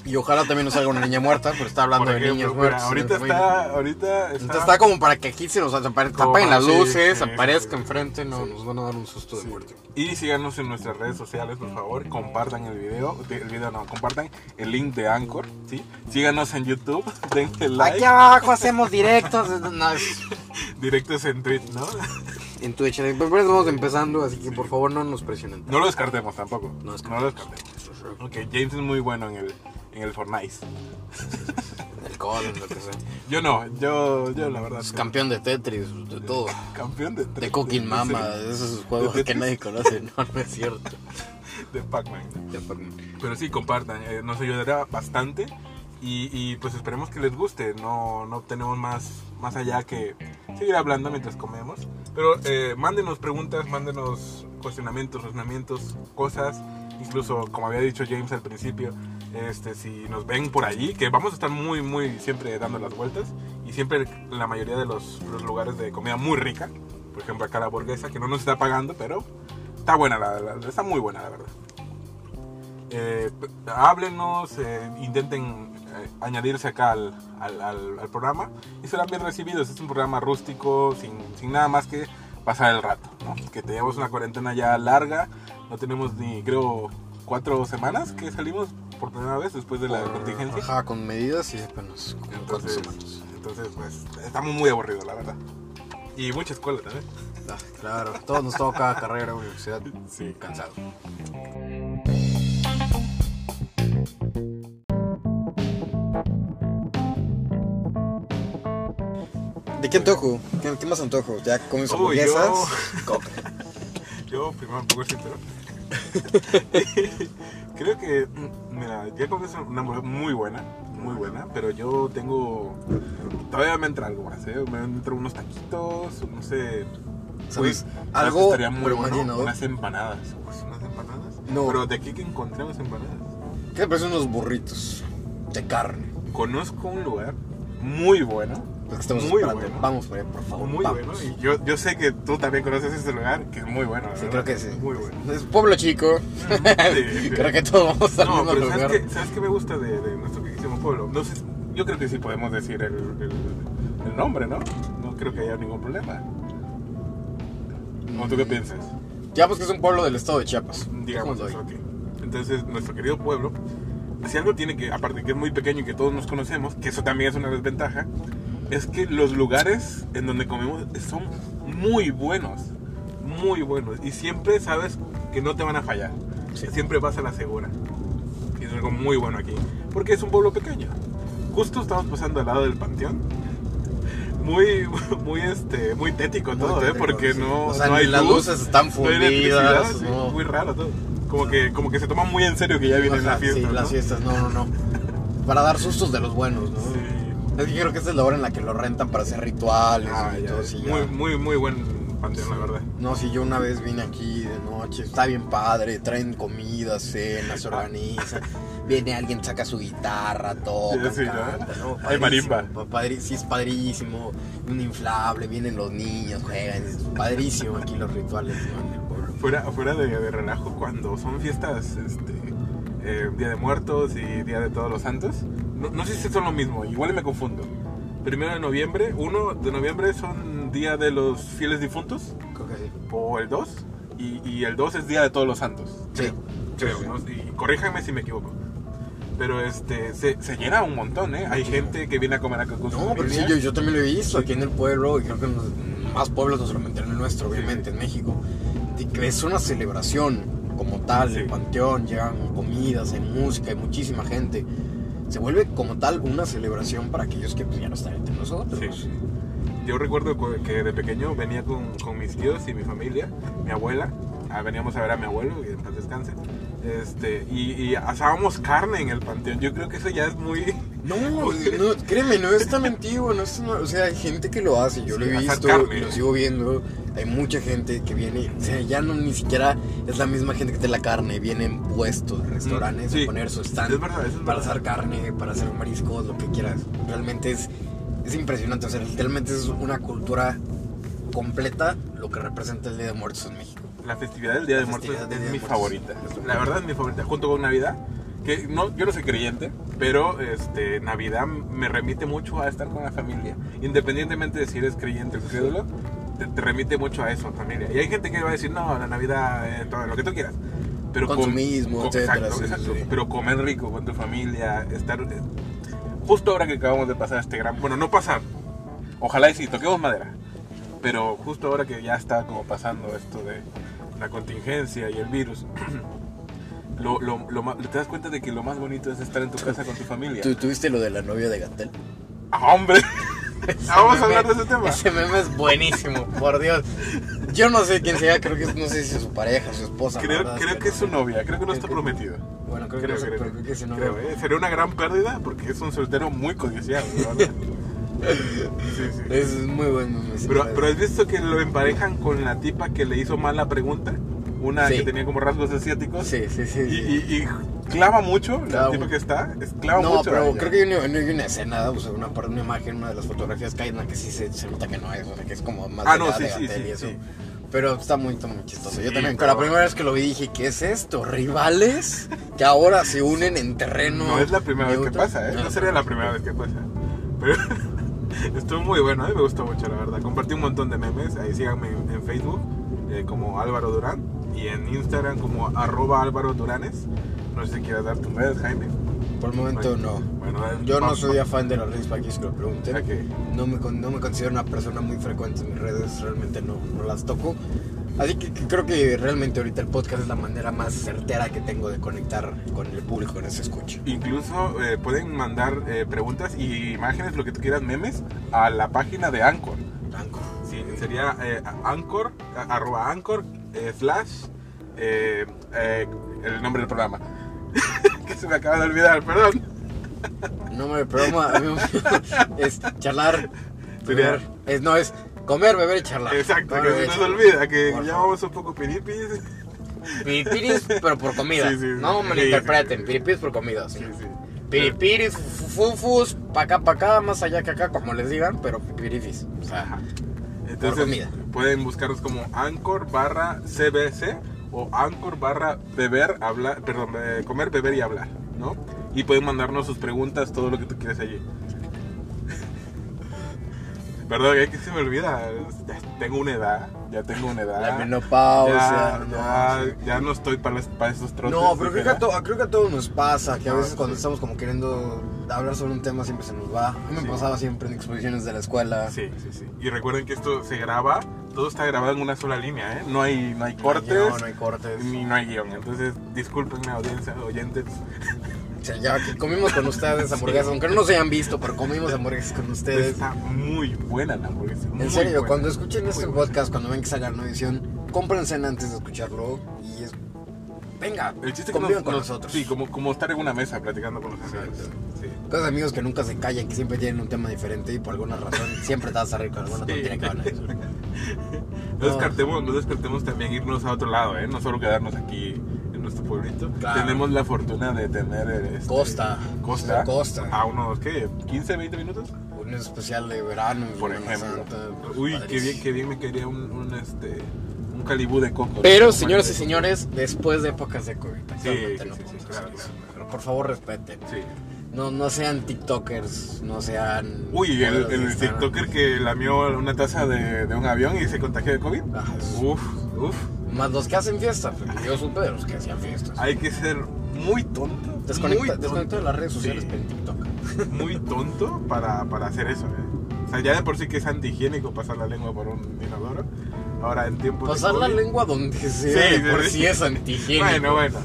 Y ojalá también nos salga una niña muerta, pero está hablando de niños mira, muertos. ahorita está, ahorita está, Entonces está como para que aquí se nos apaguen las luces, sí, aparezca sí. enfrente, no, Sí. nos van a dar un susto de muerte. Y síganos en nuestras redes sociales, por favor. Compartan el video. El video no, compartan el link de Anchor. ¿sí? Síganos en YouTube. *laughs* Denle like. Aquí abajo hacemos directos. no, es- *laughs* Directos en Twitch, ¿no? *laughs* en Twitch. Apenas estamos empezando, así que por favor no nos presionen. No lo descartemos tampoco. No No, lo descartemos. Ok, James es muy bueno en el, en el Fortnite. El Coden, lo que sea. Yo no, yo, yo la verdad. Es campeón de Tetris, de todo. Campeón de De Cooking Mama, de esos juegos ¿De que Tetris? nadie conoce. No, no es cierto. *laughs* De Pac-Man. Pero sí, compartan, eh, nos ayudará bastante y, y, pues esperemos que les guste, no, no tenemos más, más allá que seguir hablando mientras comemos. Pero eh, mándenos preguntas, mándenos cuestionamientos, razonamientos, cosas, incluso como había dicho James al principio, este, si nos ven por allí, que vamos a estar muy, muy siempre dando las vueltas. Y siempre la mayoría de los, lugares de comida muy rica, por ejemplo acá la hamburguesa que no nos está pagando, pero está buena, la, la- está muy buena la verdad. Eh, háblenos, eh, intenten añadirse acá al, al- al- al programa y serán bien recibidos. Es un programa rústico, sin, sin nada más que pasar el rato. ¿no? Que tenemos una cuarentena ya larga, no tenemos ni, creo, cuatro semanas que salimos por primera vez después de la contingencia. Ajá, con medidas y apenas cuatro Entonces, semanas. entonces, pues, estamos muy aburridos, la verdad. Y mucha escuela también. Ah, claro, todos nos toca carrera, universidad. Sí. Cansado. Qué antojo? ¿Qué, qué más antojo? ¿Ya comes hamburguesas? *laughs* yo-. Yo primero un poco sincero. *laughs* Creo que, mm, mira, ya comí una hamburguesa muy buena, muy buena, pero yo tengo, todavía me entra algo más, ¿eh? Me entran unos taquitos, no sé. ¿Sabes? Uy, Algo, estaría muy bueno, llenador. unas empanadas. Uy, unas empanadas. No. Pero de aquí que encontramos empanadas. ¿Qué te parecen unos burritos de carne? Conozco un lugar muy bueno. Estamos muy esperando. bueno. Vamos por ahí, por favor. Muy vamos. bueno. Y yo, yo sé que tú también conoces ese lugar, que es muy bueno. Sí, ¿verdad? creo que sí. Muy bueno. Es pueblo chico. *laughs* Sí, sí. creo que todos vamos al No, mismo pero lugar. ¿sabes qué, ¿sabes qué me gusta de, de nuestro queridísimo pueblo? No sé, yo creo que sí podemos decir el, el- el nombre, ¿no? No creo que haya ningún problema. ¿O tú qué piensas? Ya, pues que es un pueblo del estado de Chiapas. Digamos Dejémoslo eso, ahí. ok. Entonces, nuestro querido pueblo, si algo tiene que, aparte que es muy pequeño y que todos nos conocemos, que eso también es una desventaja, es que los lugares en donde comemos son muy buenos, muy buenos. Y siempre sabes que no te van a fallar. Sí. Siempre vas a la segura. Y es algo muy bueno aquí. Porque es un pueblo pequeño. Justo estamos pasando al lado del panteón. Muy, *laughs* muy, este, muy tético Muy todo, ¿eh? Porque sí. no, O sea, no hay ni las luz, luces están no fundidas, sí, no. Muy raro todo. Como que, como que se toma muy en serio que ya vienen las fiestas, Sí, ¿no? las fiestas, no, no, no. Para dar sustos de los buenos, ¿no? Es que creo que esta es la hora en la que lo rentan para hacer rituales Ah, y ya, todo así. muy, muy, muy buen panteón, la verdad. No, si yo una vez vine aquí de noche, está bien padre, traen comida, cenas, se organizan. *laughs* Viene alguien, saca su guitarra, toca, Sí, ¿no? canta, ¿no? Hay marimba. Sí, es padrísimo. Un inflable, vienen los niños, juegan. Es padrísimo aquí los rituales ¿no? Fuera, fuera de, de relajo, cuando son fiestas, este, eh, Día de Muertos y Día de Todos los Santos, no, no sé si son lo mismo, igual me confundo. Primero de noviembre, uno de noviembre son Día de los Fieles Difuntos, Creo que sí. o el 2, y, y el 2 es Día de Todos los Santos. Sí. Creo, ¿no? Y corríjanme si me equivoco. Pero este, se, se llena un montón, ¿eh? Hay gente que viene a comer acá con No, pero sí, yo, yo también lo he visto aquí en el pueblo y creo que en los- más pueblos, no solamente en el nuestro, obviamente, en México. es una celebración como tal, Sí. el panteón, llegan comidas, hay música, hay muchísima gente. Se vuelve como tal una celebración para aquellos que pues, ya no están entre nosotros. Sí. Yo recuerdo cu- que de pequeño venía con, con mis tíos y mi familia, mi abuela, ah, veníamos a ver a mi abuelo, que en paz descanse, este, y, y asábamos carne en el panteón. Yo creo que eso ya es muy... *laughs* No, *laughs* no, créeme, no es tan antiguo, no es tan- o sea, hay gente que lo hace, yo lo Sí, he asar visto carne. y lo sigo viendo, hay mucha gente que viene, o sea, ya no ni siquiera es la misma gente que te la carne, vienen puestos restaurantes sí. a poner su stand Es verdad, es para verdad. hacer carne, para hacer mariscos, lo que quieras, realmente es, es impresionante, o sea, literalmente es una cultura completa lo que representa el Día de Muertos en México. La festividad del Día La de Muertos es de mi Muertos. favorita. La verdad es mi favorita, junto con Navidad. Que no, yo no soy creyente, pero este, Navidad me remite mucho a estar con la familia. Independientemente de si eres creyente o crédulo, te, te remite mucho a eso, familia. Y hay gente que va a decir, no, la Navidad, eh, todo lo que tú quieras. Pero Consumismo, com- etcétera, exacto, sí, exacto. sí. Pero comer rico con tu familia, estar... eh, justo ahora que acabamos de pasar este gran... Bueno, no pasar. Ojalá y sí, toquemos madera. Pero justo ahora que ya está como pasando esto de la contingencia y el virus, *clears throat* lo, lo, lo te das cuenta de que lo más bonito es estar en tu *laughs* casa con tu familia. ¿Tú tuviste lo de la novia de Gatel? ¡Ah, ¡Hombre! *laughs* Vamos a hablar de ese tema. Ese meme es buenísimo, por Dios. Yo no sé quién sea, creo que no sé si es su pareja, su esposa. Creo, verdad creo que que es su novia, creo que no está que- prometido. Bueno, creo que Creo, sé, creo, creo que es su novia. creo, ¿eh? Sería una gran pérdida porque es un soltero muy codiciado. *laughs* Sí, sí. Es muy bueno. Pero, pero has visto que lo emparejan con la tipa que le hizo mal la pregunta, una Sí. que tenía como rasgos asiáticos. Sí, sí, sí. Y, sí. y- y clava mucho, Clava la tipa mucho. que está, es, clava no, mucho. a pero creo que hay una, no hay una escena, o sea, una, una imagen, una de las fotografías que hay en la que sí se, se nota que no es, o sea, que es como más Ah, de no, la sí, de sí, sí, y eso. sí. Pero está muy, está muy chistoso. Yo Sí, también, pero- la primera vez que lo vi dije, ¿qué es esto? ¿Rivales? Que ahora se unen en terreno. No es la primera vez que pasa, ¿eh? No sería la primera vez que pasa. Pero *laughs* estuvo muy bueno, a mí me gustó mucho, la verdad. Compartí un montón de memes, ahí síganme en, en Facebook eh, como Álvaro Durán y en Instagram como arroba Álvaro Duranes. No sé si quieres dar tus redes, Jaime. Por el momento no. Bueno, Yo no soy afán de las redes para que se lo pregunten. Ok. No me, con- no me considero una persona muy frecuente en mis redes, realmente no, no las toco. Así que, que creo que realmente ahorita el podcast es la manera más certera que tengo de conectar con el público que nos escucha. Incluso eh, pueden mandar eh, preguntas y imágenes, lo que tú quieras, memes, a la página de Anchor. Blanco. Sí, sería eh, Anchor, arroba Anchor, eh, slash, eh, eh, el nombre del programa. Se me acaba de olvidar, perdón. No me programa es charlar, beber, es, no es comer, beber y charlar. Exacto, Comer, que se beber nos olvida, que Por ya vamos un poco piripis. Piripiris, pero por comida. Sí, sí, sí. no Sí, malinterpreten, sí. piripiris por comida. sí. Piripiris, fufufus, pa' acá, pa' acá, más allá que acá, como les digan, pero pirifis. O sea, Ajá. Entonces comida. pueden buscarnos como Anchor barra CBC o Anchor barra beber, hablar, perdón, eh, comer, beber y hablar, ¿no? Y pueden mandarnos sus preguntas, todo lo que tú quieras allí. *laughs* Perdón, es que se me olvida. Ya tengo una edad, ya tengo una edad. la menopausia. ya, no, ya, sí. ya no estoy para, para esos trotes. No, pero creo que, a to- creo que a todos nos pasa, que a No, veces cuando estamos como queriendo hablar sobre un tema siempre se nos va. A mí me Sí. pasaba siempre en exposiciones de la escuela. Sí, sí, sí. Y recuerden que esto se graba, todo está grabado en una sola línea, ¿eh? No hay, no hay No cortes. guion, no hay cortes. Ni no hay guion. Entonces, disculpenme, audiencia, oyentes. Ya que comimos con ustedes *laughs* hamburguesas, aunque no nos hayan visto, pero comimos hamburguesas con ustedes. Está muy buena la hamburguesa. En serio, buena. cuando escuchen este Muy buena. podcast, cuando ven que salga la edición, cómprense antes de escucharlo y es... Venga, El chiste que nos, con nos- nosotros. Sí, como, como estar en una mesa platicando con los amigos. Sí. Cosas amigos que nunca se callan, que siempre tienen un tema diferente y por alguna razón siempre te vas a reír con alguna Sí. tontería que van a decir. *laughs* No, descartemos, no descartemos también irnos a otro lado, ¿eh? No solo quedarnos aquí en nuestro pueblito. Claro. Tenemos la fortuna de tener... eh, este, Costa. Costa. Costa. A unos, ¿qué? ¿15, 20 minutos? Un especial de verano. Por ejemplo. Santa, pues, Uy, qué bien, qué bien me quería un, un, este, un calibú de coco. Pero, señoras y de señores, después de épocas de COVID, sí, sí, sí, claro, claro. Pero por favor respeten. Sí. No, no sean TikTokers, no sean... Uy, el, el. TikToker que lamió una taza de, de un avión y se contagió de COVID. Ah, es- Uf, uf. Más los que hacen fiestas, yo supe de los que hacían fiestas. Hay que ser muy tonto. Desconecta, muy tonto. de las redes sociales, Sí. en TikTok. *laughs* muy tonto para, para hacer eso. ¿eh? O sea, ya de por sí que es antihigiénico pasar la lengua por un inodoro. Ahora en tiempos de Pasar la lengua donde sea, Sí, de por sí. sí es antihigiénico. Bueno, bueno.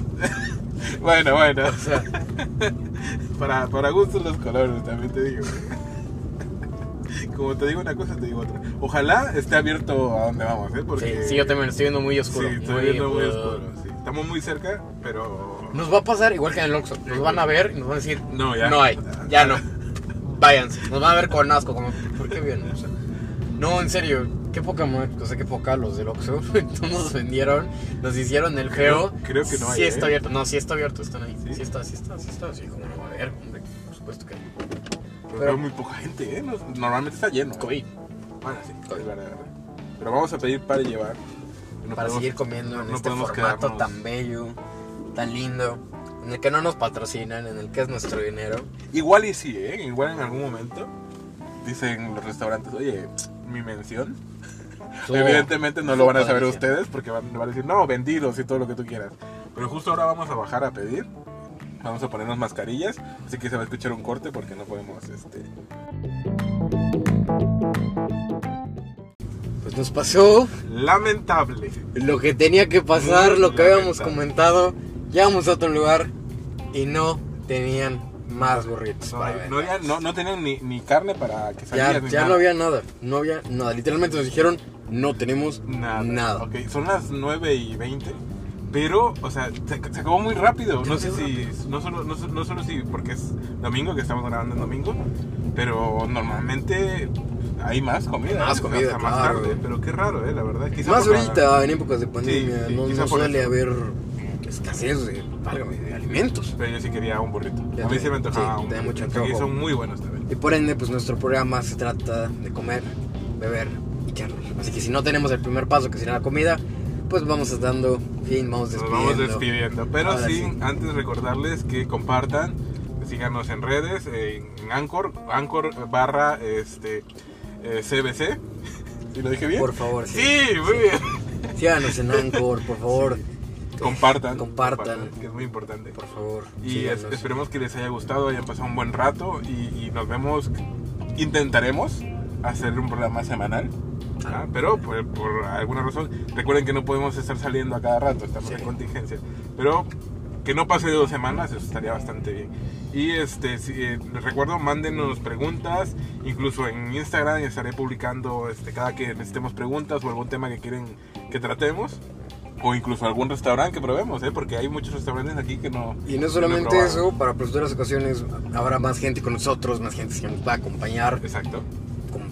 Bueno, bueno. O sea, *laughs* Para, para gustos los colores, también te digo. Como te digo una cosa, te digo otra. Ojalá esté abierto a donde vamos, ¿eh? Porque... sí, sí, yo también estoy viendo muy oscuro. Sí, estoy muy, viendo muy oscuro. sí. Estamos muy cerca, pero... Nos va a pasar igual que en el Oxxo. Nos van a ver y nos van a decir, No, ya. no hay, ya no. Váyanse. Nos van a ver con asco, como, ¿por qué vienen? *laughs* No, en serio, qué poca, o sea, qué poca los del Oxxo. *laughs* nos vendieron, nos hicieron el feo. Creo- creo que no hay, Sí ¿eh? está abierto, no, sí está abierto, están ahí. ¿Sí? Sí, está, sí está, sí está. Sí, como no va a haber, hombre, por supuesto que no. Pero, Pero- hay muy poca gente, ¿eh? No- Normalmente está lleno. COVID. Bueno, sí, COVID. es verdad. Pero vamos a pedir para llevar. No para podemos- seguir comiendo en no este formato quedarnos- tan bello, tan lindo, en el que no nos patrocinan, en el que es nuestro dinero. Igual y sí, ¿eh? Igual en algún momento dicen los restaurantes, oye, mi mención. Evidentemente no lo van a saber ustedes porque van, van a decir, no, vendidos y todo lo que tú quieras. Pero justo ahora vamos a bajar a pedir. Vamos a ponernos mascarillas. Así que se va a escuchar un corte porque no podemos, este... Pues nos pasó Lamentable. lo que tenía que pasar, Muy lo que habíamos comentado. Llegamos a otro lugar y no tenían más burritos No, había- no- no tenían ni, ni carne para que ya salieras ni ya nada. no había nada, no había nada. Literalmente nos dijeron, no tenemos Nada. nada. Son las 9 y 20. Pero, o sea, se, se acabó muy rápido. No sé si. No solo, no, no solo si. Porque es domingo, que estamos grabando en domingo. Pero normalmente hay más comida. Más ¿eh? comida, Hasta más claro. tarde. Pero qué raro, ¿eh? La verdad. Quizá Más por la- ahorita, en épocas de pandemia, Sí, sí, no, no suele eso. haber escasez de, válgame, de alimentos. Pero yo sí quería un burrito. Ya A mí sí me antojaba sí, un burrito. mucho son muy buenos también. Y por ende, pues nuestro programa se trata de comer, beber. Así que si no tenemos el primer paso, que será la comida, pues vamos dando fin, vamos Nos despidiendo. vamos despidiendo. Pero Ahora sí, antes recordarles que compartan, síganos en redes, en Anchor, Anchor barra este, eh, CBC. *laughs* ¿Sí lo dije bien? Por favor, sí. Sí, muy bien. Síganos en Anchor, por favor. Compartan, Compartan. que es muy importante. Por favor. Y es- esperemos que les haya gustado, hayan pasado un buen rato y, y nos vemos, intentaremos hacer un programa semanal. ¿Ah? Pero por, por alguna razón, recuerden que no podemos estar saliendo a cada rato, estamos Sí. en contingencia. Pero que no pase de dos semanas, eso estaría bastante bien. Y este, si, eh, les recuerdo, mándenos preguntas, incluso en Instagram estaré publicando este, cada que necesitemos preguntas o algún tema que quieren que tratemos. O incluso algún restaurante que probemos, ¿eh? porque hay muchos restaurantes aquí que no. Y no solamente probado. eso, para futuras ocasiones habrá más gente con nosotros, más gente que nos va a acompañar, Exacto.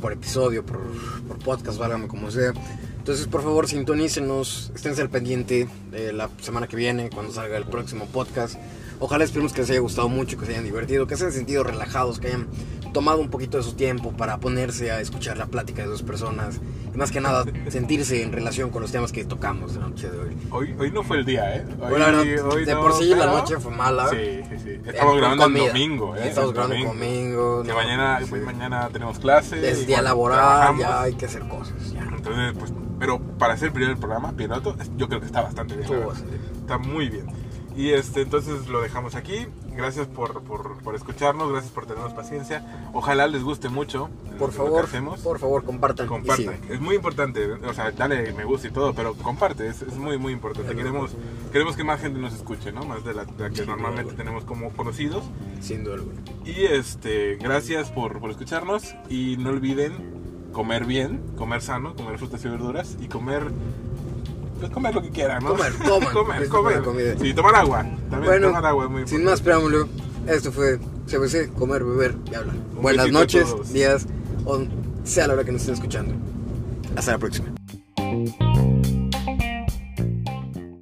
Por episodio, por, por podcast, válgame como sea. Entonces, por favor, sintonícenos, esténse al pendiente de la semana que viene, cuando salga el próximo podcast. Ojalá esperemos que les haya gustado mucho, que se hayan divertido, que se hayan sentido relajados, que hayan tomado un poquito de su tiempo para ponerse a escuchar la plática de dos personas y más que nada sentirse en relación con los temas que tocamos la noche de hoy. Hoy, hoy no fue el día, ¿eh? Hoy, Bueno, la hoy de no, por sí la pero- noche fue mala. Sí, sí, sí. Eh, Estamos con grabando el domingo, ¿eh? Estamos El grabando el domingo. Que no, mañana, sí. pues, mañana tenemos clases. Es día laboral, ya hay que hacer cosas. Ya. Entonces, pues, pero para hacer el primer programa, piloto, yo creo que está la bastante bien. Está muy bien. Y este, entonces lo dejamos aquí. Gracias por, por, por escucharnos, gracias por tenernos paciencia. Ojalá les guste mucho. Por que favor, hacemos. por favor, compartan. Compartan. Es muy importante, o sea, dale me gusta y todo, pero comparte, es, es muy, muy importante. Queremos, queremos que más gente nos escuche, ¿no? Más de la, de la que normalmente tenemos como conocidos. Sin duda alguna. Y este, gracias por, por escucharnos y no olviden comer bien, comer sano, comer frutas y verduras y comer, comer lo que quieran, ¿no? Comer, coman. comer, comer. *laughs* comida. Sí, tomar agua. También Bueno, tomar agua es muy sin más preámbulo, esto fue CBC, comer, beber y hablar. Un Buenas noches, días, o sea la hora que nos estén escuchando. Hasta la próxima.